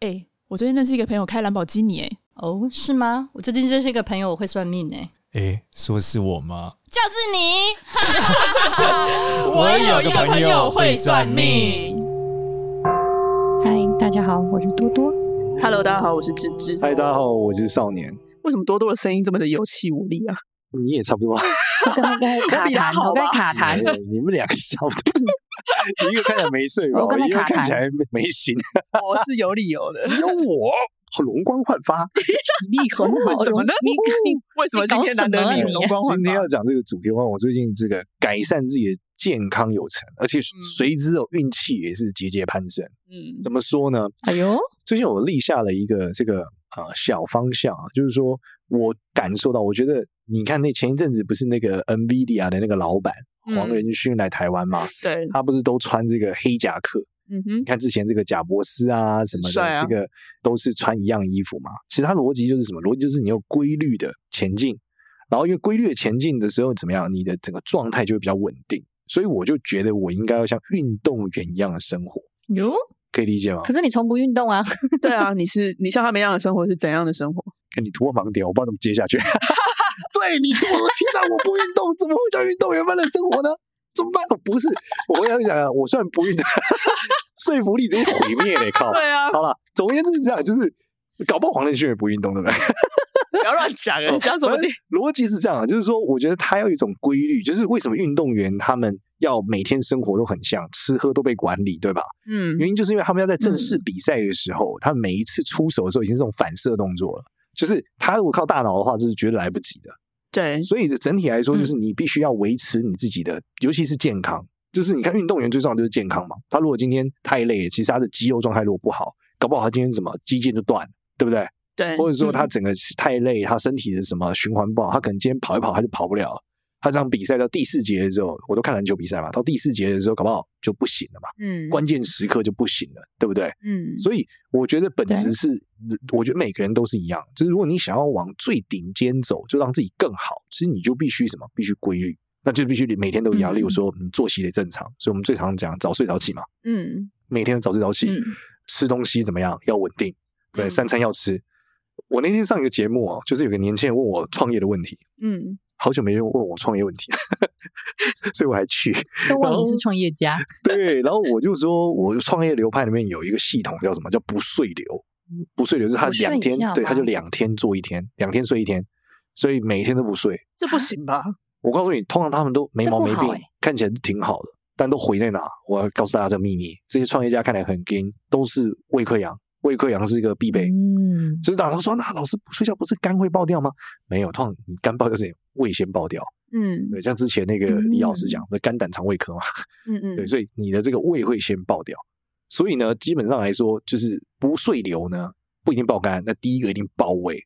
哎、欸，我最近认识一个朋友开兰博基尼，哎，哦，是吗？我最近认识一个朋友，我会算命，哎，哎，说是我吗？就是你。我有一个朋友会算命。嗨，大家好，我是多多。Hello，大家好，我是芝芝。嗨，大家好，我是少年。为什么多多的声音这么的有气无力啊？你也差不多。刚刚 卡痰，我在卡痰。你们两个差不多。一个看起来没睡吧？一个看起来没醒。我是有理由的。只有我容光焕发，体力很好。什么呢？你为什么今天难得你容光焕发？今天要讲这个主题的话，我最近这个改善自己的健康有成，而且随之哦运气也是节节攀升。嗯，怎么说呢？哎呦，最近我立下了一个这个呃小方向啊，就是说我感受到，我觉得你看那前一阵子不是那个 NVIDIA 的那个老板。黄仁勋来台湾嘛？对，他不是都穿这个黑夹克？嗯哼，你看之前这个贾伯斯啊什么的，啊、这个都是穿一样衣服嘛。其实他逻辑就是什么？逻辑就是你有规律的前进，然后因为规律的前进的时候怎么样，你的整个状态就会比较稳定。所以我就觉得我应该要像运动员一样的生活。哟，可以理解吗？可是你从不运动啊？对啊，你是你像他们一样的生活是怎样的生活？看你突破盲点，我不知道怎么接下去。对，你说，天哪，我不运动，怎么会像运动员般的生活呢？怎么办？哦，不是，我跟你讲啊，我虽然不运动，说服力直接毁灭了，靠！对啊，好了，总而言之是这样，就是搞不好黄仁勋也不运动，对不对？不要乱讲啊，讲什么？逻辑是这样啊，就是说，我觉得他要有一种规律，就是为什么运动员他们要每天生活都很像，吃喝都被管理，对吧？嗯，原因就是因为他们要在正式比赛的时候，嗯、他们每一次出手的时候已经是这种反射动作了，就是他如果靠大脑的话，这是绝对来不及的。对，所以整体来说，就是你必须要维持你自己的，嗯、尤其是健康。就是你看运动员最重要就是健康嘛。他如果今天太累，其实他的肌肉状态如果不好，搞不好他今天什么肌腱就断，对不对？对，或者说他整个太累，他身体的什么循环不好，他可能今天跑一跑他就跑不了。他这场比赛到第四节的时候，我都看篮球比赛嘛，到第四节的时候搞不好就不行了嘛。嗯，关键时刻就不行了，对不对？嗯，所以我觉得本质是，我觉得每个人都是一样，就是如果你想要往最顶尖走，就让自己更好，其实你就必须什么？必须规律，那就必须每天都一样。例如说，你作息得正常，所以我们最常讲早睡早起嘛。嗯，每天早睡早起，吃东西怎么样？要稳定，对，三餐要吃。我那天上一个节目啊，就是有个年轻人问我创业的问题。嗯。好久没人问我创业问题，所以我还去。都忘你是创业家。对，然后我就说，我创业流派里面有一个系统叫什么？叫不睡流。不睡流是他两天，对，他就两天做一天，两天睡一天，所以每天都不睡。这不行吧？我告诉你，通常他们都没毛没病，欸、看起来挺好的，但都毁在哪？我要告诉大家这个秘密：这些创业家看起来很 gay，，都是胃溃疡。胃溃疡是一个必备，嗯，就是大家都说，那老师不睡觉不是肝会爆掉吗？没有，通常你肝爆掉是胃先爆掉，嗯，对，像之前那个李老师讲的肝胆肠胃科嘛，嗯嗯，对，所以你的这个胃会先爆掉，所以呢，基本上来说，就是不睡流呢不一定爆肝，那第一个一定爆胃，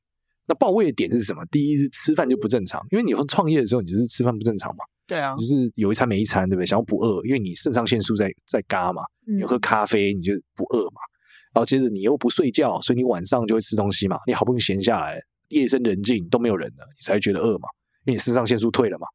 那爆胃的点是什么？第一是吃饭就不正常，因为你从创业的时候你就是吃饭不正常嘛，对啊，就是有一餐没一餐，对不对？想要不饿，因为你肾上腺素在在嘎嘛，你喝咖啡你就不饿嘛。然后接着你又不睡觉，所以你晚上就会吃东西嘛。你好不容易闲下来，夜深人静都没有人了，你才会觉得饿嘛。因为你肾上腺素退了嘛，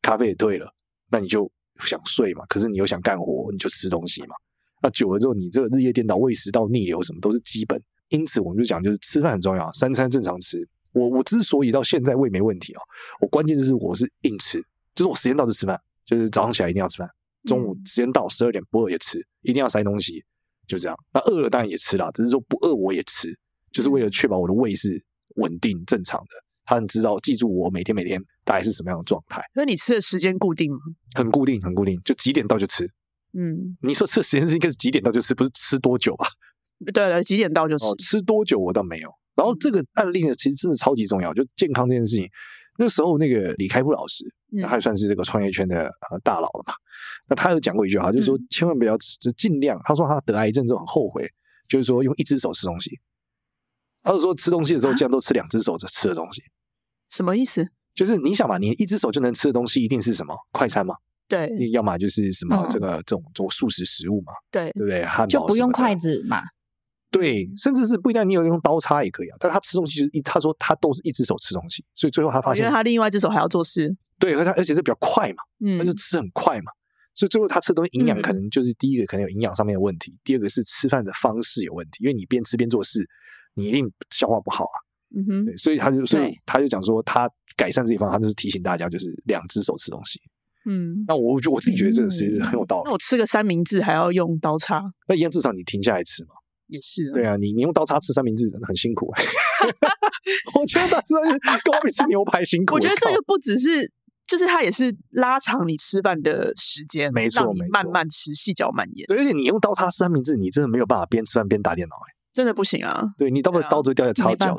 咖啡也退了，那你就想睡嘛。可是你又想干活，你就吃东西嘛。那久了之后，你这个日夜颠倒、胃食道逆流什么都是基本。因此，我们就讲，就是吃饭很重要，三餐正常吃。我我之所以到现在胃没问题啊，我关键就是我是硬吃，就是我时间到就吃饭，就是早上起来一定要吃饭，中午时间到十二点不饿也吃，一定要塞东西。就这样，那饿了当然也吃啦，只是说不饿我也吃，就是为了确保我的胃是稳定正常的。他很知道，记住我每天每天大概是什么样的状态。那你吃的时间固定吗？很固定，很固定，就几点到就吃。嗯，你说吃的时间是应该是几点到就吃，不是吃多久吧？对对，几点到就吃。哦，吃多久我倒没有。然后这个案例呢，其实真的超级重要，就健康这件事情。那时候那个李开复老师，他也算是这个创业圈的呃大佬了嘛。那他有讲过一句话，就是说千万不要吃，就尽量。他说他得癌症之后很后悔，就是说用一只手吃东西。他就说吃东西的时候，尽量都吃两只手在吃的东西。什么意思？就是你想嘛，你一只手就能吃的东西，一定是什么快餐嘛？对，要么就是什么这个这种做素食食物嘛？对，对不对？汉堡就不用筷子嘛？对，甚至是不一定你有用刀叉也可以啊。但是他吃东西就是一，他说他都是一只手吃东西，所以最后他发现，因为他另外一只手还要做事。对，而他而且是比较快嘛，嗯，他就吃很快嘛。所以最后他吃东西营养嗯可能就是第一个可能有营养上面的问题，第二个是吃饭的方式有问题，因为你边吃边做事，你一定消化不好啊。嗯哼，对，所以他就所以他就讲说，他改善这一方，他就是提醒大家，就是两只手吃东西。嗯，那我就我自己觉得这个是很有道理那。我吃个三明治还要用刀叉，那一样至少你停下来吃嘛。也是啊对啊，你你用刀叉吃三明治很辛苦。我觉得刀叉跟我比吃牛排辛苦。我觉得这靠个不只是，就是它也是拉长你吃饭的时间，没错没错慢慢吃，细嚼慢咽，对，而且你用刀叉三明治，你真的没有办法边吃饭边打电脑、欸。真的不行啊。对你刀不刀子掉下插脚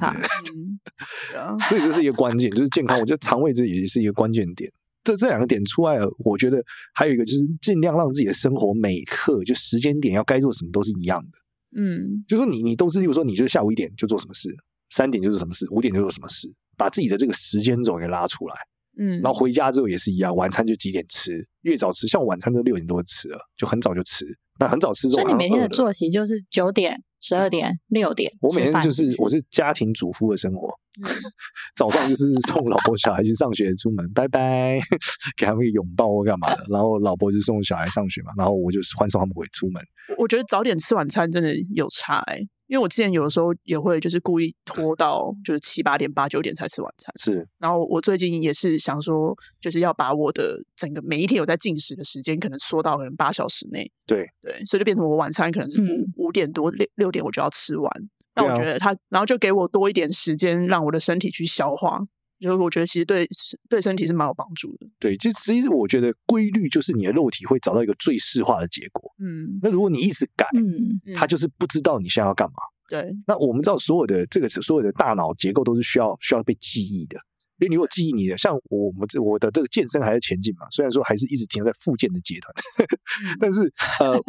所以这是一个关键，就是健康。我觉得肠胃这也是一个关键点。这这两个点出来了，我觉得还有一个就是尽量让自己的生活每刻就时间点要该做什么都是一样的。嗯，就说你你都是，比如说你就下午一点就做什么事，三点就做什么事，五点就做什么事，把自己的这个时间轴给拉出来。嗯，然后回家之后也是一样，晚餐就几点吃，越早吃，像我晚餐都六点多吃了，就很早就吃。那很早吃之后，所以你每天的作息就是九点、十二点、六点。我每天就是我是家庭主妇的生活，早上就是送老婆小孩去上学出门，拜拜，给他们一个拥抱或干嘛的，然后老婆就送小孩上学嘛，然后我就欢送他们回出门。我觉得早点吃晚餐真的有差哎、因为我之前有的时候也会就是故意拖到就是七八点八九点才吃晚餐，是。然后我最近也是想说，就是要把我的整个每一天有在进食的时间可能缩到可能八小时内，对。对，所以就变成我晚餐可能是五点多六六点我就要吃完，那我觉得他然后就给我多一点时间让我的身体去消化，就是我觉得其实对对身体是蛮有帮助的，对，就其实我觉得规律就是你的肉体会找到一个最适化的结果。嗯，那如果你一直改，嗯，嗯它就是不知道你现在要干嘛。对，那我们知道所有的这个所有的大脑结构都是需要需要被记忆的，因为你如果记忆你的，像我们这我的这个健身还在前进嘛，虽然说还是一直停留在复健的阶段，嗯 但是呃，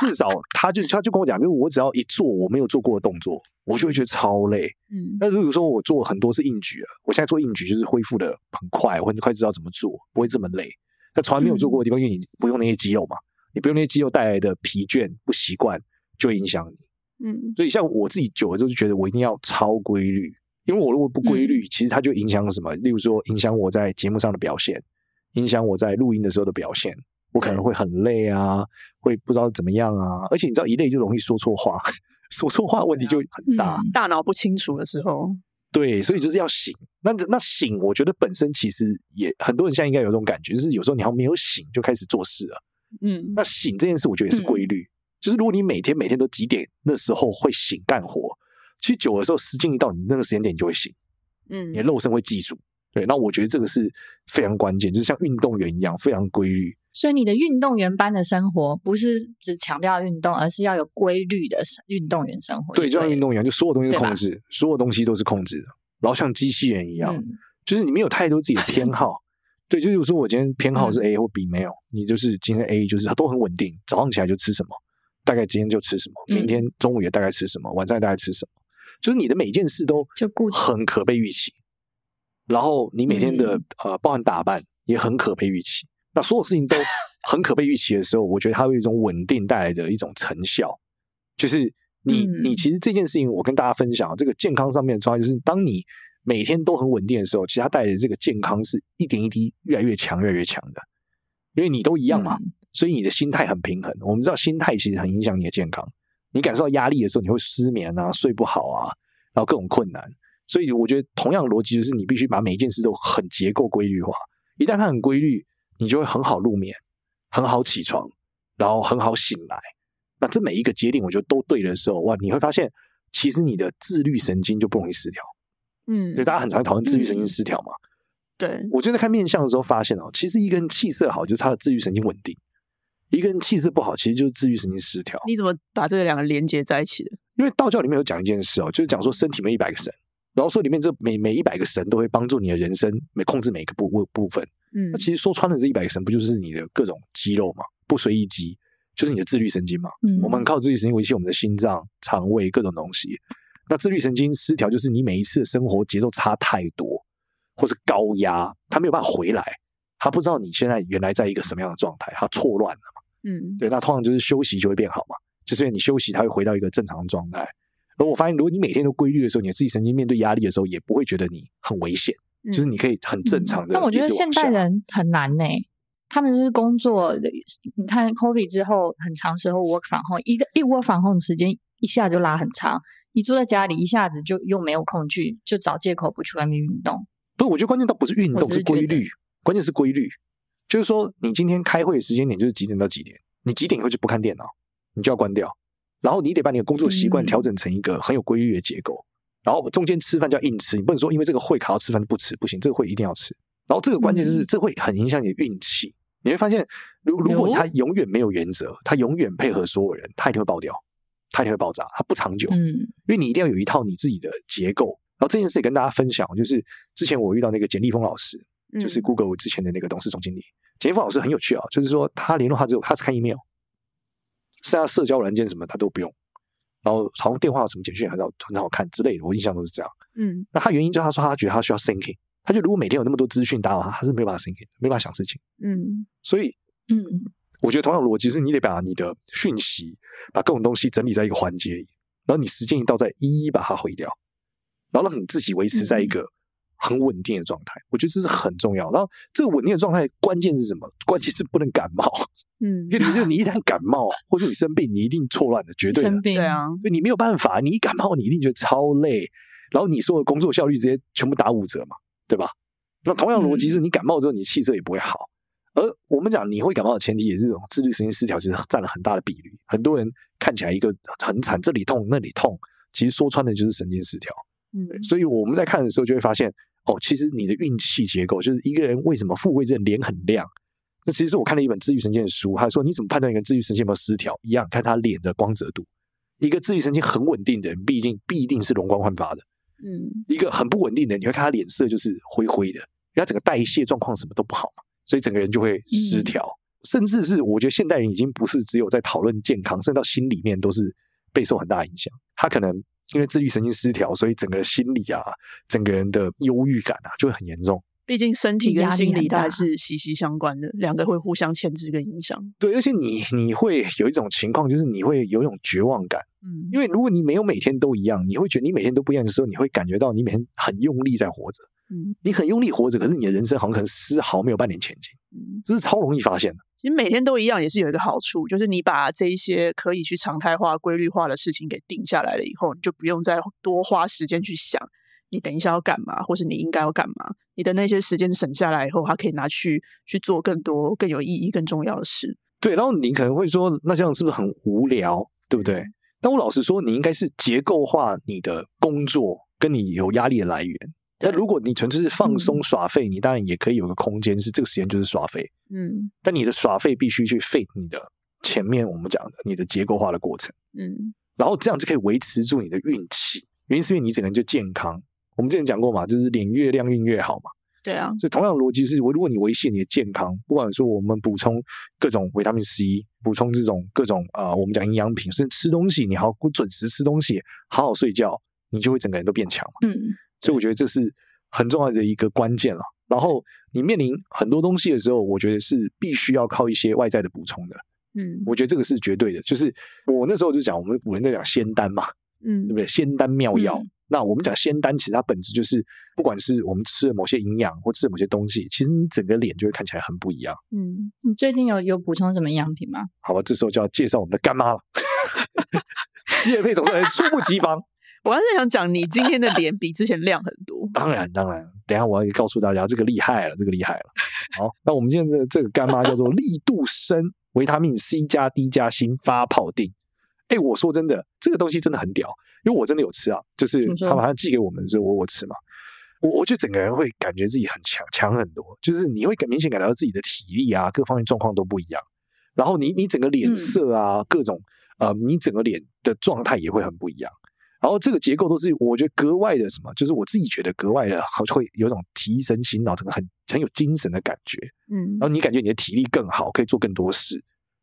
至少他就他就跟我讲，就是我只要一做我没有做过的动作，我就会觉得超累。嗯那如果说我做很多是硬举了，我现在做硬举就是恢复的很快，我很快知道怎么做，不会这么累。那从来没有做过的地方，因为你不用那些肌肉嘛，你不用那些肌肉带来的疲倦、不习惯，就会影响你。嗯所以像我自己久了之后就觉得我一定要超规律，因为我如果不规律，其实它就影响什么？例如说影响我在节目上的表现，影响我在录音的时候的表现，我可能会很累啊，会不知道怎么样啊，而且你知道一累就容易说错话，说错话问题就很大。嗯大脑不清楚的时候，对，所以就是要醒。那那醒，我觉得本身其实也很多人现在应该有这种感觉，就是有时候你还没有醒就开始做事了。嗯那醒这件事，我觉得也是规律。就是如果你每天每天都几点那时候会醒干活，其实久的时候时间一到，你那个时间点你就会醒，嗯你的肉身会记住。对，那我觉得这个是非常关键，就是像运动员一样非常规律。所以你的运动员般的生活，不是只强调运动，而是要有规律的运动员生活。对，就像运动动员，就所有东西控制，所有东西都是控制的，然后像机器人一样，嗯就是你没有太多自己的偏好。对，就是说我今天偏好是嗯 A 或 B，没有，你就是今天 A 就是都很稳定，早上起来就吃什么，大概今天就吃什么，嗯明天中午也大概吃什么，晚上也大概吃什么，就是你的每件事都很可被预期，然后你每天的、嗯。呃，包含打扮也很可被预期。那所有事情都 很可被预期的时候，我觉得它有一种稳定带来的一种成效，就是你、嗯。你其实这件事情，我跟大家分享这个健康上面的状态，就是当你每天都很稳定的时候，其实它带来的这个健康是一点一滴越来越强、越来越强的，因为你都一样嘛，嗯。所以你的心态很平衡。我们知道心态其实很影响你的健康，你感受到压力的时候，你会失眠啊、睡不好啊，然后各种困难。所以我觉得同样的逻辑就是，你必须把每一件事都很结构规律化。一旦它很规律，你就会很好入眠，很好起床，然后很好醒来。那这每一个节点，我觉得都对的时候，哇，你会发现，其实你的自律神经就不容易失调。嗯对，大家很常讨论自律神经失调嘛。对，我觉得在看面相的时候发现哦，其实一个人气色好，就是他的自律神经稳定；一个人气色不好，其实就是自律神经失调。你怎么把这两个连接在一起的？因为道教里面有讲一件事哦，就是讲说身体没一百个神，然后说里面这每每一百个神都会帮助你的人生每控制每个部部部分。嗯那其实说穿了，这一百个神不就是你的各种肌肉嘛？不随意肌就是你的自律神经嘛？嗯我们靠自律神经维系我们的心脏、肠胃各种东西。那自律神经失调，就是你每一次的生活节奏差太多，或是高压，它没有办法回来，他不知道你现在原来在一个什么样的状态，他错乱了嘛？嗯对，那通常就是休息就会变好嘛，就是因为你休息，它会回到一个正常的状态。而我发现，如果你每天都规律的时候，你自己神经面对压力的时候，也不会觉得你很危险，就是你可以很正常的、但我觉得现代人很难呢、他们就是工作，你看 COVID 之后很长时候 work from home，一个一 work from home 时间一下就拉很长，你坐在家里一下子就又没有空去，就找借口不去外面运动。不是，我觉得关键倒不是运动，是，是规律，关键是规律。就是说，你今天开会的时间点就是几点到几点，你几点以后就不看电脑，你就要关掉，然后你得把你的工作习惯调整成一个很有规律的结构。嗯然后中间吃饭就要硬吃，你不能说因为这个会卡到吃饭就不吃，不行，这个会一定要吃。然后这个关键就是，这会很影响你的运气。你会发现，如如果他永远没有原则，他永远配合所有人，他一定会爆掉，他一定会爆炸，他不长久。嗯，因为你一定要有一套你自己的结构。然后这件事也跟大家分享，就是之前我遇到那个简立峰老师，就是 Google 之前的那个董事总经理。简一峰老师很有趣啊，就是说他联络他之后，他只看 email，剩下社交软件什么他都不用。然后好像电话什么简讯很好很好看之类的，我印象都是这样。嗯，那他原因就是他说他觉得他需要 thinking，他就如果每天有那么多资讯打扰他，他是没办法 thinking，没办法想事情。嗯，所以嗯，我觉得同样的逻辑是，你得把你的讯息，把各种东西整理在一个环节里，然后你时间一到再一一把它毁掉，然后让你自己维持在一个。很稳定的状态，我觉得这是很重要。然后这个稳定的状态，关键是什么？关键是不能感冒。嗯，因为你就你一旦感冒，或者你生病，你一定错乱的，绝对的。生病对啊，所以你没有办法。你一感冒，你一定觉得超累，然后你说的工作效率直接全部打五折嘛，对吧？那同样逻辑是，你感冒之后，你气色也不会好。而我们讲你会感冒的前提，也是这种自律神经失调，其实占了很大的比率。很多人看起来一个很惨，这里痛那里痛，其实说穿的就是神经失调。嗯，所以我们在看的时候就会发现。哦，其实你的运气结构就是一个人为什么富贵这脸很亮？那其实是我看了一本治愈神经的书，他说你怎么判断一个治愈神经有没有失调？一样看他脸的光泽度。一个治愈神经很稳定的人，毕竟必定是容光焕发的。嗯，一个很不稳定的人，你会看他脸色就是灰灰的，因为他整个代谢状况什么都不好嘛，所以整个人就会失调。嗯、甚至是我觉得现代人已经不是只有在讨论健康，甚至到心里面都是备受很大影响。他可能。因为自律神经失调，所以整个心理啊，整个人的忧郁感啊，就会很严重。毕竟身体跟心理它还是息息相关的，两个会互相牵制跟影响。对，而且你你会有一种情况，就是你会有一种绝望感。嗯，因为如果你没有每天都一样，你会觉得你每天都不一样的时候，你会感觉到你每天很用力在活着。嗯，你很用力活着，可是你的人生好像可能丝毫没有半点前进。嗯，这是超容易发现的。其实每天都一样也是有一个好处，就是你把这一些可以去常态化、规律化的事情给定下来了以后，你就不用再多花时间去想你等一下要干嘛，或是你应该要干嘛。你的那些时间省下来以后，它可以拿去去做更多更有意义、更重要的事。对，然后你可能会说，那这样是不是很无聊？对不对？但我老实说，你应该是结构化你的工作，跟你有压力的来源。那如果你纯粹是放松耍废，嗯、你当然也可以有个空间，是这个时间就是耍废。嗯，但你的耍废必须去 fit 你的前面我们讲的你的结构化的过程。嗯，然后这样就可以维持住你的运气，原因是因为你整个人就健康。我们之前讲过嘛，就是脸越亮运越好嘛。对啊，所以同样的逻辑是，我如果你维系你的健康，不管说我们补充各种维他命 C，补充这种各种啊、呃，我们讲营养品，甚至吃东西，你好准时吃东西，好好睡觉，你就会整个人都变强嘛。嗯。所以我觉得这是很重要的一个关键了。然后你面临很多东西的时候，我觉得是必须要靠一些外在的补充的。嗯，我觉得这个是绝对的。就是我那时候就讲，我们古人在讲仙丹嘛，嗯，对不对？仙丹妙药。嗯、那我们讲仙丹，其实它本质就是，不管是我们吃了某些营养，或吃了某些东西，其实你整个脸就会看起来很不一样。嗯，你最近有有补充什么营养品吗？好吧，这时候就要介绍我们的干妈了。叶佩总是猝不及防。我还是想讲，你今天的脸比之前亮很多。当然，当然，等一下我要告诉大家，这个厉害了，这个厉害了。好，那我们今天的这个干妈叫做力度生维他命 C 加 D 加锌发泡定。哎，我说真的，这个东西真的很屌，因为我真的有吃啊，就是他把它寄给我们的时候，我我吃嘛，我我觉得整个人会感觉自己很强，强很多，就是你会明显感觉到自己的体力啊，各方面状况都不一样。然后你你整个脸色啊，嗯、各种呃，你整个脸的状态也会很不一样。然后这个结构都是我觉得格外的什么，就是我自己觉得格外的，好会有一种提神醒脑，整个很很有精神的感觉。嗯，然后你感觉你的体力更好，可以做更多事。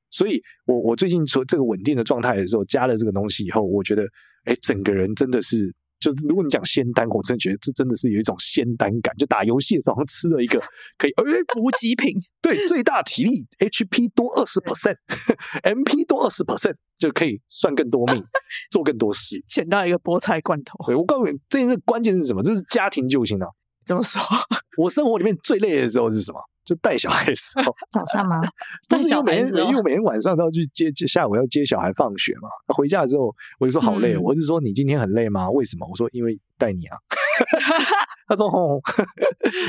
所以我我最近说这个稳定的状态的时候，加了这个东西以后，我觉得，哎，整个人真的是。就是如果你讲仙丹，我真的觉得这真的是有一种仙丹感。就打游戏的时候好像吃了一个可以，哎，补给品，对，最大体力，HP 多二十 percent，MP 多二十 percent，就可以算更多命，做更多事。捡到一个菠菜罐头。对，我告诉你，这件事关键是什么？这是家庭救星啊！怎么说？我生活里面最累的时候是什么？就带小孩的时候，早上吗？不是因为带小每天孩因为我每天晚上都要去接，接下午要接小孩放学嘛。回家之后我就说好累，嗯我是说你今天很累吗？为什么？我说因为带你啊。他说吼，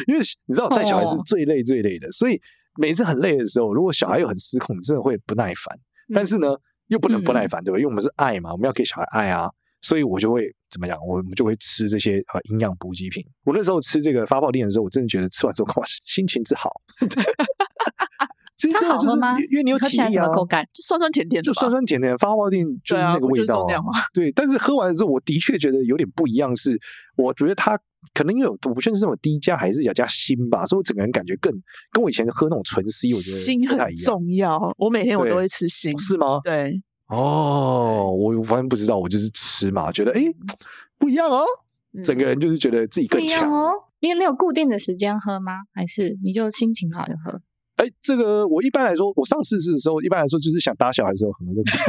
因为你知道带小孩是最累最累的，所以每次很累的时候，如果小孩又很失控，你真的会不耐烦。但是呢，又不能不耐烦，对吧？因为我们是爱嘛，我们要给小孩爱啊，所以我就会怎么样？我们就会吃这些呃营养补给品。我那时候吃这个发泡錠的时候，我真的觉得吃完之后哇，心情之好。其实真的就是因为你有体力啊口感？就酸酸甜甜的就，酸酸甜甜，发泡錠就是那个味道对啊对，但是喝完之后，我的确觉得有点不一样是，我觉得它可能因为有我不确定是这种低价还是要加锌吧，所以我整个人感觉更跟我以前喝那种纯 C，我觉得锌很。重要。我每天我都会吃锌，是吗？对，哦，我反正不知道，我就是吃嘛，觉得诶不一样哦，嗯整个人就是觉得自己更强。哦。你你有固定的时间喝吗？还是你就心情好就喝？哎，这个我一般来说，我上次试的时候，一般来说就是想打小孩的时候喝，就是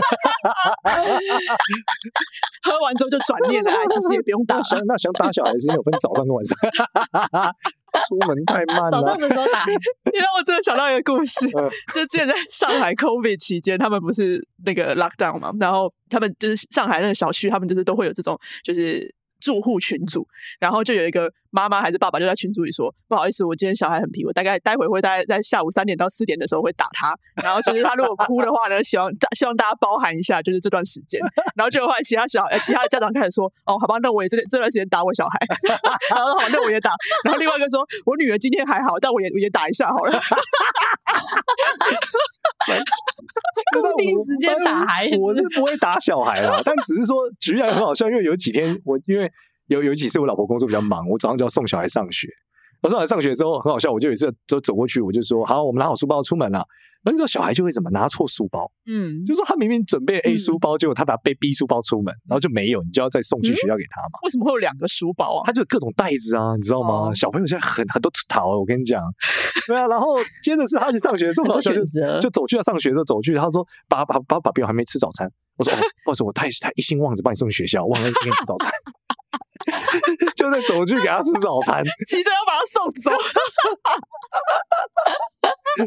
喝完之后就转念了，哎，其实也不用打那。想那想打小孩是因为有分早上跟晚上，出门太慢早上了。的时候打，你让我真的想到一个故事 嗯，就之前在上海 COVID 期间，他们不是那个 lockdown 嘛，然后他们就是上海那个小区，他们就是都会有这种就是住户群组，然后就有一个妈妈还是爸爸就在群组里说，不好意思，我今天小孩很皮，我大概待会会大概在下午三点到四点的时候会打他，然后其实他如果哭的话呢，希望大希望大家包涵一下，就是这段时间，然后就后来其他小孩其他家长开始说，哦，好吧，那我也这这段时间打我小孩，然后好，那我也打，然后另外一个说，我女儿今天还好，但我也我也打一下好了。固定时间打孩子我是不会打小孩啦，但只是说举起来很好笑，因为有几天我因为有有几次我老婆工作比较忙，我早上就要送小孩上学。我送小孩上学的时候很好笑，我就有一次走走过去，我就说好，我们拿好书包出门了。那时候小孩就会怎么拿错书包，嗯，就是说他明明准备 A 书包，结果他拿背 B 书包出门，然后就没有，你就要再送去学校给他嘛。为什么会有两个书包啊？他就各种袋子啊，你知道吗？哦小朋友现在很很多淘，我跟你讲，对啊。然后接着是他去上学，这么好笑，就走去要上学的时候走去，他说爸爸爸爸比我还没吃早餐，我说哦，不好意思，我太太一心忘着把你送去学校，忘了给你吃早餐，就在走去给他吃早餐，急着要把他送走。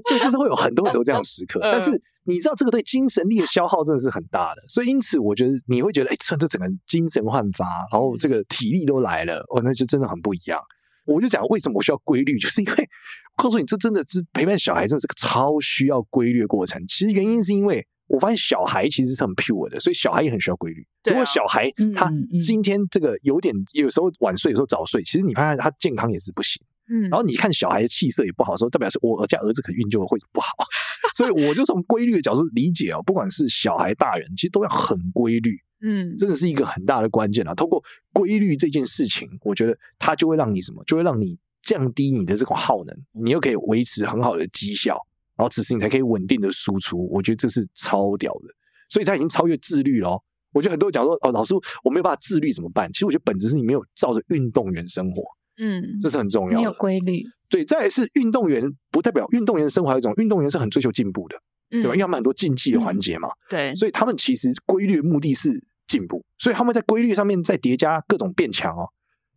对，就是会有很多很多这样的时刻，嗯但是。你知道这个对精神力的消耗真的是很大的，所以因此我觉得你会觉得，哎，这这整个精神焕发，然后这个体力都来了，哦，那就真的很不一样。我就讲为什么我需要规律，就是因为我告诉你，这真的是陪伴小孩，真的是个超需要规律的过程。其实原因是因为我发现小孩其实是很 pure 的，所以小孩也很需要规律。啊如果小孩他今天这个有点，有时候晚睡，有时候早睡，其实你发现他健康也是不行。嗯然后你看小孩的气色也不好的时候，代表是我家儿子可能运就会不好，所以我就从规律的角度理解哦，不管是小孩大人，其实都要很规律，嗯，真的是一个很大的关键啊。通过规律这件事情，我觉得它就会让你什么，就会让你降低你的这种耗能，你又可以维持很好的绩效，然后此时你才可以稳定的输出。我觉得这是超屌的，所以他已经超越自律了哦。我觉得很多人讲说哦，老师我没有办法自律怎么办？其实我觉得本质是你没有照着运动员生活。嗯，这是很重要的。没有规律，对，再来是运动员，不代表运动员生活还有一种运动员是很追求进步的，对对吧？因为他们很多竞技的环节嘛，对，所以他们其实规律的目的是进步，所以他们在规律上面再叠加各种变强哦。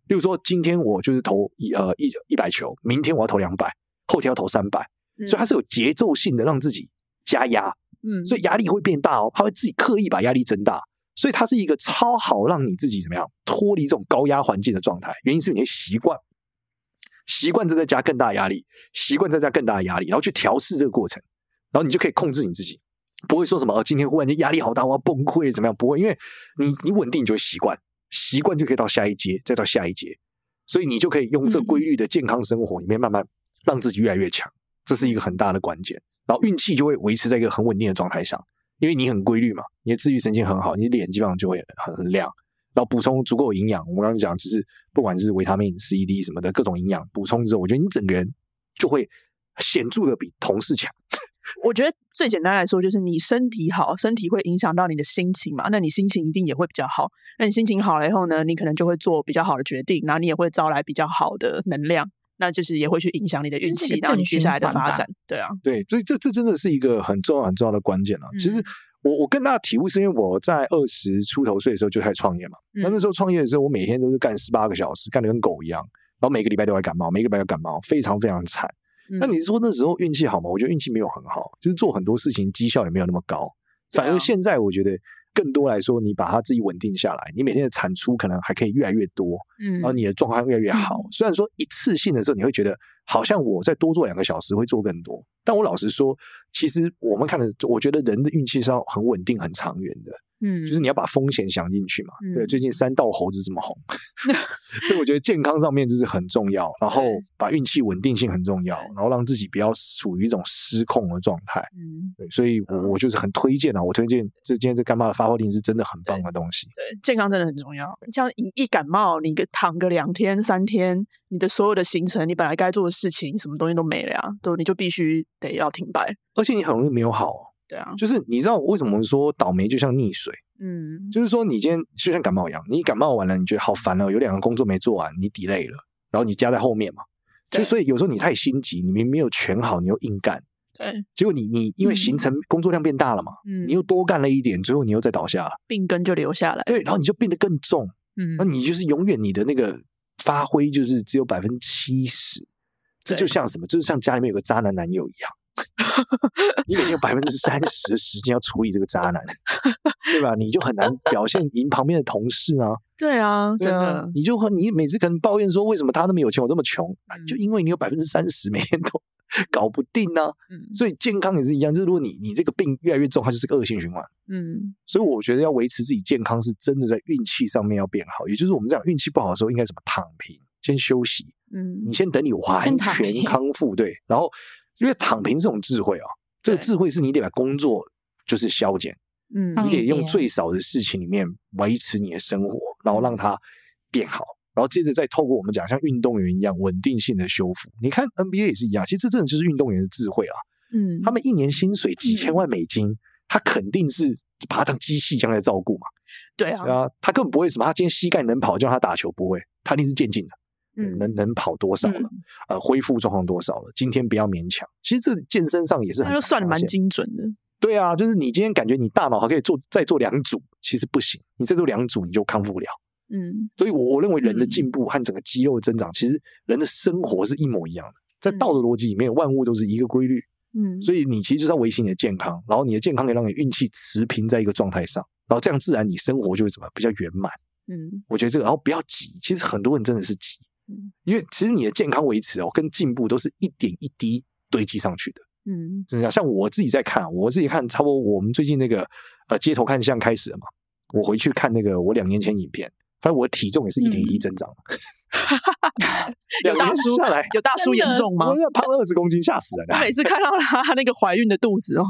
例如说，今天我就是投一呃一一百球，明天我要投两百，后天要投三百，嗯所以它是有节奏性的让自己加压，嗯，所以压力会变大哦，它会自己刻意把压力增大，所以它是一个超好让你自己怎么样脱离这种高压环境的状态。原因是你的习惯。习惯着再加更大的压力，习惯再加更大的压力，然后去调试这个过程，然后你就可以控制你自己，不会说什么哦，今天忽然间压力好大，我要崩溃，怎么样？不会，因为你 你稳定，你就会习惯，习惯就可以到下一阶，再到下一阶，所以你就可以用这规律的健康生活里面，慢慢让自己越来越强，这是一个很大的关键。然后运气就会维持在一个很稳定的状态上，因为你很规律嘛，你的自律神经很好，你的脸基本上就会很很亮。然后补充足够营养，我们刚刚讲，只是不管是维他命 C、D 什么的各种营养补充之后，我觉得你整个人就会显著的比同事强。我觉得最简单来说，就是你身体好，身体会影响到你的心情嘛。那你心情一定也会比较好。那你心情好了以后呢，你可能就会做比较好的决定，然后你也会招来比较好的能量，那就是也会去影响你的运气，然后你接下来的发展。对啊，对，所以这这真的是一个很重要很重要的关键啊。嗯、其实我我更大的体悟是因为我在二十出头岁的时候就开始创业嘛。那、嗯、那时候创业的时候，我每天都是干十八个小时，干得跟狗一样，然后每个礼拜都会感冒，每个礼拜都感冒，非常非常惨。嗯、那你说那时候运气好吗？我觉得运气没有很好，就是做很多事情绩效也没有那么高。反而现在我觉得更多来说，你把它自己稳定下来，你每天的产出可能还可以越来越多，嗯，然后你的状况越来越好。嗯、虽然说一次性的时候你会觉得好像我再多做两个小时会做更多，但我老实说，其实我们看的，我觉得人的运气是要很稳定、很长远的。嗯，就是你要把风险想进去嘛。嗯、对，最近三道猴子这么红，所以我觉得健康上面就是很重要，然后把运气稳定性很重要，然后让自己不要处于一种失控的状态。嗯，对，所以我我就是很推荐啊，我推荐这今天这干妈的发货令是真的很棒的东西。对，对，健康真的很重要。像你一感冒，你个躺个两天三天，你的所有的行程，你本来该做的事情，什么东西都没了呀，都你就必须得要停摆，而且你很容易没有好。对啊，就是你知道为什么说倒霉就像溺水？嗯，就是说你今天就像感冒一样，你感冒完了，你觉得好烦哦，有两个工作没做完，你 delay 了，然后你加在后面嘛，就所以有时候你太心急，你明明没有全好，你又硬干，对，结果你你因为行程工作量变大了嘛，嗯，你又多干了一点，最后你又再倒下了，病根就留下来，对，然后你就变得更重，嗯，那你就是永远你的那个发挥就是只有百分之七十，这就像什么？就是像家里面有个渣男男友一样。你每天有百分之三十的时间要处理这个渣男，对吧？你就很难表现赢旁边的同事啊。对啊，对啊，你就和你每次可能抱怨说，为什么他那么有钱，我那么穷？嗯、就因为你有百分之三十每天都 搞不定呢、啊。嗯，所以健康也是一样，就是如果你你这个病越来越重，它就是个恶性循环。嗯，所以我觉得要维持自己健康，是真的在运气上面要变好。也就是我们讲运气不好的时候，应该怎么躺平，先休息。嗯，你先等你完全康复，对，然后。因为躺平这种智慧啊，这个智慧是你得把工作就是削减，嗯，你得用最少的事情里面维持你的生活，然后让它变好，然后接着再透过我们讲像运动员一样稳定性的修复。你看 NBA 也是一样，其实这真的就是运动员的智慧啊，嗯，他们一年薪水几千万美金，他肯定是把他当机器这样来照顾嘛，对啊，对啊，他根本不会什么，他今天膝盖能跑，叫他打球不会，他一定是渐进的。能能跑多少了？嗯、呃，恢复状况多少了？今天不要勉强。其实这健身上也是很，算的蛮精准的。对啊，就是你今天感觉你大脑还可以做再做两组，其实不行，你再做两组你就康复不了。嗯，所以我我认为人的进步和整个肌肉的增长，嗯、其实人的生活是一模一样的。在道德逻辑里面，万物都是一个规律。嗯，所以你其实就是要维系你的健康，然后你的健康可以让你运气持平在一个状态上，然后这样自然你生活就会怎么比较圆满。嗯，我觉得这个，然后不要急。其实很多人真的是急。因为其实你的健康维持哦，跟进步都是一点一滴堆积上去的。嗯，真的像我自己在看，我自己看，差不多我们最近那个呃街头看相开始了嘛，我回去看那个我两年前影片，反正我的体重也是一点一滴增长。嗯有大叔下来，有大叔严重吗？胖二十公斤，吓死人！我每次看到他他那个怀孕的肚子哦，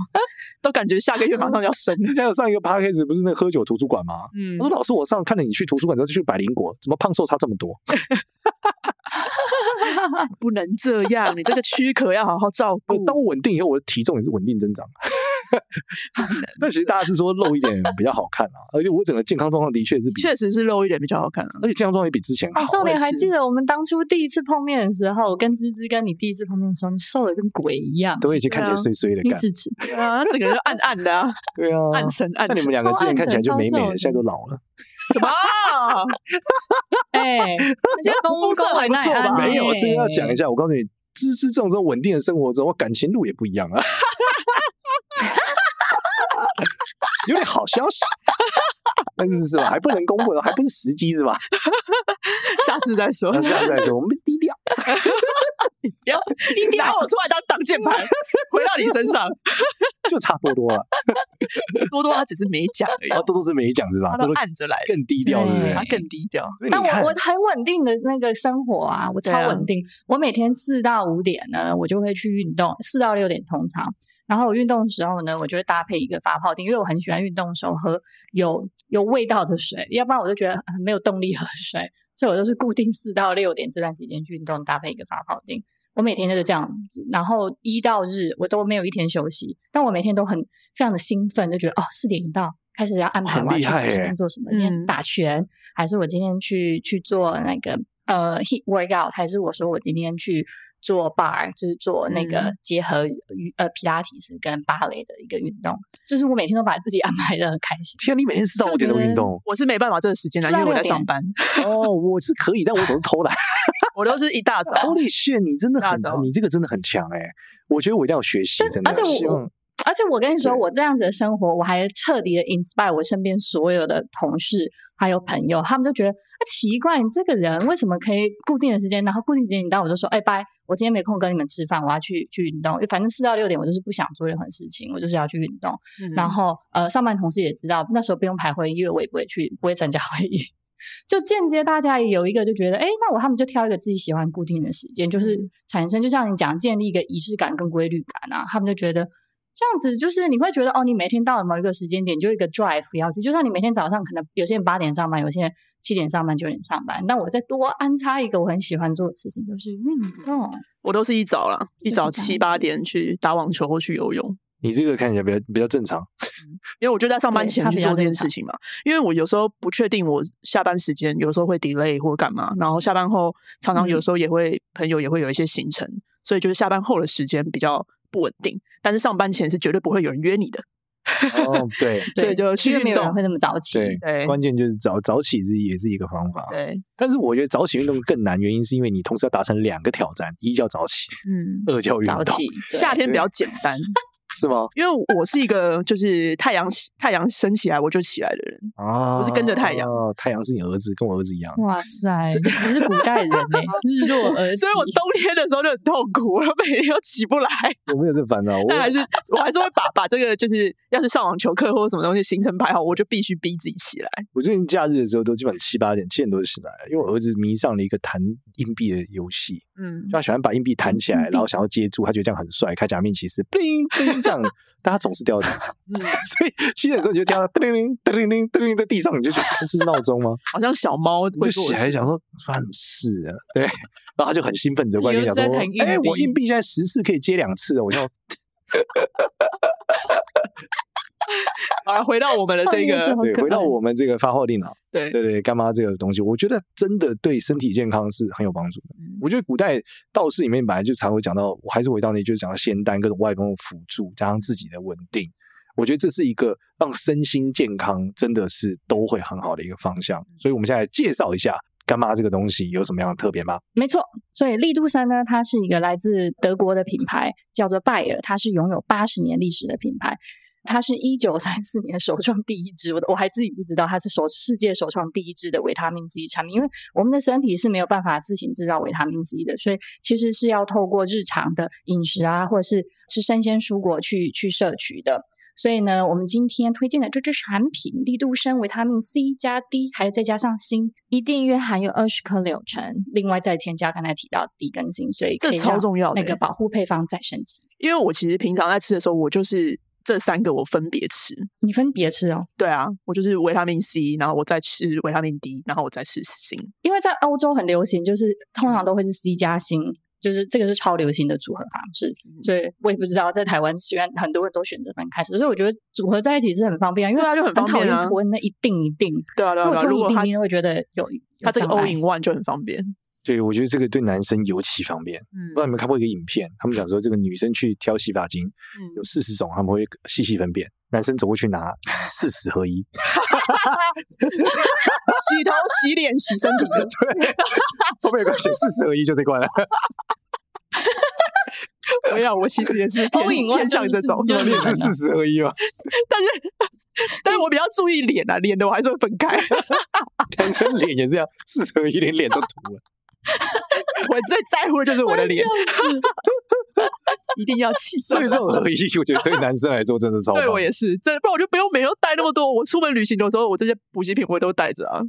都感觉下个月马上要生。之前有上一个 podcast 不是那个喝酒图书馆吗？嗯，我说老师，我上看了你去图书馆之后就去百灵果，怎么胖瘦差这么多？不能这样，你这个躯壳要好好照顾。当我稳定以后，我的体重也是稳定增长。但其实大家是说露一点比较好看啊，而且我整个健康状况的确是比，确实是露一点比较好看啊，而且健康状况也比之前好。少年还记得我们当初第一次碰面的时候，跟芝芝跟你第一次碰面的时候，你瘦的跟鬼一样，都已经看起来衰衰的，你支持啊，整个人就暗 暗的啊，对啊，暗沉暗沉。那你们两个之前看起来就美美的，现在都老了。什么？哎，这个肤色还不错吧？没有，这个要讲一下。我告诉你，芝芝这种这种稳定的生活之后，我感情路也不一样啊。有点好消息，但是是吧？还不能公布，还不是时机是吧？下次再说，下次再说，我们低调，不 要低调，拿我出来当挡箭牌，回到你身上，就差多多了。多多他只是没讲而已，多多是没讲是吧？他都按着来，更低调，对不对？他更低调。但我我很稳定的那个生活啊，我超稳定。我每天四到五点呢，我就会去运动，四到六点通常。然后我运动的时候呢，我就会搭配一个发泡钉，因为我很喜欢运动的时候喝有有味道的水，要不然我就觉得很没有动力喝水。所以我都是固定四到六点这段时间去运动，搭配一个发泡钉。我每天就是这样子，然后一到日我都没有一天休息，但我每天都很非常的兴奋，就觉得哦，四点一到开始要安排今天做什么，今天打拳，嗯、还是我今天去去做那个呃 heat workout，还是我说我今天去。做 bar 就是做那个结合与呃皮拉提斯跟芭蕾的一个运动，就是我每天都把自己安排的很开心。天啊，你每天四到五点都运动，我是没办法这个时间来，因为我在上班。哦，我是可以，但我总是偷懒。我都是一大早。Holy shit！你真的很，你这个真的很强哎！我觉得我一定要学习，真的。而且我，而且我跟你说，我这样子的生活，我还彻底的 inspire 我身边所有的同事还有朋友，他们都觉得啊奇怪，你这个人为什么可以固定的时间，然后固定时间你到，我就说哎拜，我今天没空跟你们吃饭，我要去去运动，反正四到六点我就是不想做任何事情，我就是要去运动。嗯、然后呃，上班同事也知道，那时候不用排会议，因为我也不会去，不会参加会议。就间接大家也有一个就觉得，哎，那我他们就挑一个自己喜欢固定的时间，就是产生，就像你讲，建立一个仪式感跟规律感啊。他们就觉得这样子，就是你会觉得，哦，你每天到了某一个时间点，就一个 drive 要去。就像你每天早上可能有些人八点上班，有些人七点上班、九点上班，那我再多安插一个我很喜欢做的事情，就是运动。我都是一早啦，一早七八点去打网球或去游泳。你这个看起来比较比较正常，因为我就在上班前去做这件事情嘛。因为我有时候不确定我下班时间，有时候会 delay 或干嘛，然后下班后常常有时候也会、嗯、朋友也会有一些行程，所以就是下班后的时间比较不稳定。但是上班前是绝对不会有人约你的。哦，对，所以就去运动，没有人会那么早起。对，对关键就是早早起是也是一个方法。对，但是我觉得早起运动更难，原因是因为你同时要达成两个挑战：一叫早起，嗯，二叫运动。早起，夏天比较简单。是吗？因为我是一个就是太阳太阳升起来我就起来的人啊，我是跟着太阳。太阳是你儿子，跟我儿子一样。哇塞，你是古代人哎，日落而息。所以我冬天的时候就很痛苦，我每天都起不来。我没有这烦恼，但还是我还是会把把这个就是要是上网球课或者什么东西行程排好，我就必须逼自己起来。我最近假日的时候都基本上七八点七点多就起来，因为我儿子迷上了一个弹硬币的游戏，嗯，就他喜欢把硬币弹起来，然后想要接住，他觉得这样很帅，开假面骑士，叮叮。这样，但他总是掉在地上，嗯，所以七点钟你就掉到叮铃叮铃叮铃叮铃在地上，你就觉得是闹钟吗？好像小猫就起来想说发生什么事啊？对，然后他就很兴奋，责怪你讲说：“哎、欸，我硬币现在十次可以接两次，我就。” 啊，回到我们的这个，对，回到我们这个发号令啊，对对对，干妈这个东西，我觉得真的对身体健康是很有帮助的。嗯、我觉得古代道士里面本来就常会讲到，我还是回到那，就是讲到仙丹各种外功辅助，加上自己的稳定，我觉得这是一个让身心健康真的是都会很好的一个方向。所以，我们现在介绍一下干妈这个东西有什么样的特别吗？没错，所以力度山呢，它是一个来自德国的品牌，叫做拜尔，它是拥有八十年历史的品牌。它是一九三四年首创第一支，我我还自己不知道它是首世界首创第一支的维他命 C 产品，因为我们的身体是没有办法自行制造维他命 C 的，所以其实是要透过日常的饮食啊，或者是吃生鲜蔬果去去摄取的。所以呢，我们今天推荐的这支产品立杜参维他命 C 加 D，还有再加上锌，一定约含有二十克柳橙，另外再添加刚才提到 D 跟锌，所以这超重要的那个保护配方再升级。因为我其实平常在吃的时候，我就是。这三个我分别吃，你分别吃哦？对啊，我就是维他命 C，然后我再吃维他命 D，然后我再吃锌。因为在欧洲很流行，就是通常都会是 C 加锌，就是这个是超流行的组合方式。所以我也不知道在台湾，虽然很多人都选择分开吃，所以我觉得组合在一起是很方便，因为它就很方便啊。吞那一定一定，对啊对啊，如果吞一定会觉得有它这个 all in one 就很方便。对，我觉得这个对男生尤其方便。嗯，不知道你们看过一个影片，他们讲说这个女生去挑洗发精，嗯，有四十种，他们会细细分辨。男生走过去拿四十合一，洗头、洗脸、洗身体的，对，后面有个写四十合一就这关了。没有，我其实也是偏偏向这种，你也是四十合一吗？但是，但是我比较注意脸啊，脸的我还是会分开。男生脸也是要四十合一，连脸都涂了。我最在乎的就是我的脸，一定要气色。所以这种合一，我觉得对男生来说真的超。对我也是，这不然我就不用每天带那么多。我出门旅行的时候，我这些补给品我都带着啊，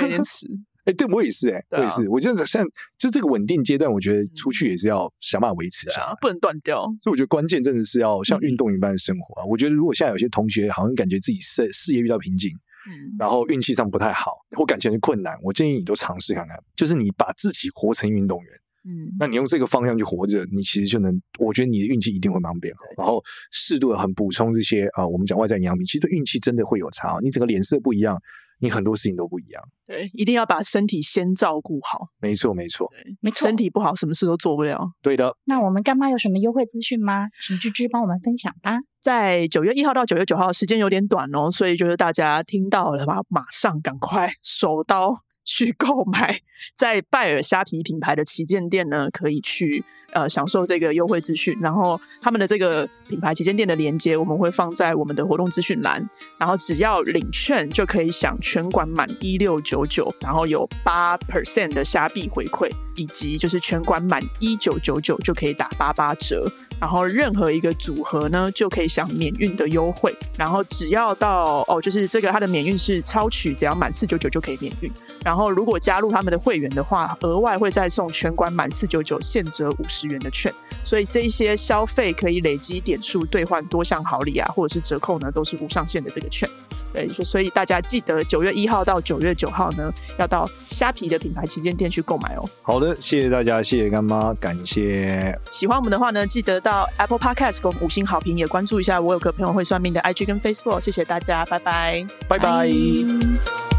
每天吃。哎，对我也是，哎，我也是。我觉得像就这个稳定阶段，我觉得出去也是要想办法维持下来，不能断掉。所以我觉得关键真的是要像运动一般的生活啊。我觉得如果现在有些同学好像感觉自己事事业遇到瓶颈。嗯，然后运气上不太好，或感情困难，我建议你都尝试看看，就是你把自己活成运动员，嗯，那你用这个方向去活着，你其实就能，我觉得你的运气一定会慢慢变好。然后适度的很补充这些啊，我们讲外在营养品，其实对运气真的会有差，你整个脸色不一样。你很多事情都不一样，对，一定要把身体先照顾好。没错，没错，没错，身体不好，什么事都做不了。对的。那我们干妈有什么优惠资讯吗？请芝芝帮我们分享吧。在九月一号到九月九号，时间有点短哦，所以就是大家听到了吧？马上赶快手刀去购买在拜尔虾皮品牌的旗舰店呢，可以去。呃，享受这个优惠资讯，然后他们的这个品牌旗舰店的链接，我们会放在我们的活动资讯栏。然后只要领券就可以享全馆满一六九九，然后有八 percent 的虾币回馈，以及就是全馆满一九九九就可以打八八折。然后任何一个组合呢，就可以享免运的优惠。然后只要到哦，就是这个它的免运是超取，只要满四九九就可以免运。然后如果加入他们的会员的话，额外会再送全馆满四九九现折五十元的券。所以这一些消费可以累积点数兑换多项好礼啊，或者是折扣呢，都是无上限的这个券。对，所以大家记得九月一号到九月九号呢，要到虾皮的品牌旗舰店去购买哦。好的，谢谢大家，谢谢干妈，感谢。喜欢我们的话呢，记得到 Apple Podcast 给我们五星好评，也关注一下我有个朋友会算命的 IG 跟 Facebook。谢谢大家，拜拜，拜拜。